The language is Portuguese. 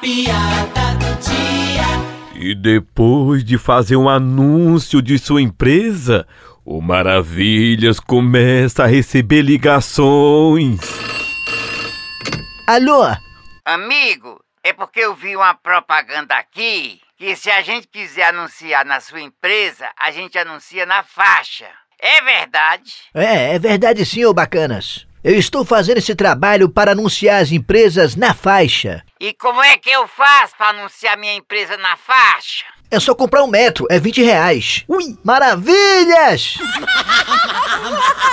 piada do dia. E depois de fazer um anúncio de sua empresa, o Maravilhas começa a receber ligações. Alô? Amigo, é porque eu vi uma propaganda aqui que se a gente quiser anunciar na sua empresa, a gente anuncia na faixa. É verdade? É, é verdade sim, ô bacanas. Eu estou fazendo esse trabalho para anunciar as empresas na faixa. E como é que eu faço para anunciar minha empresa na faixa? É só comprar um metro, é 20 reais. Ui, maravilhas!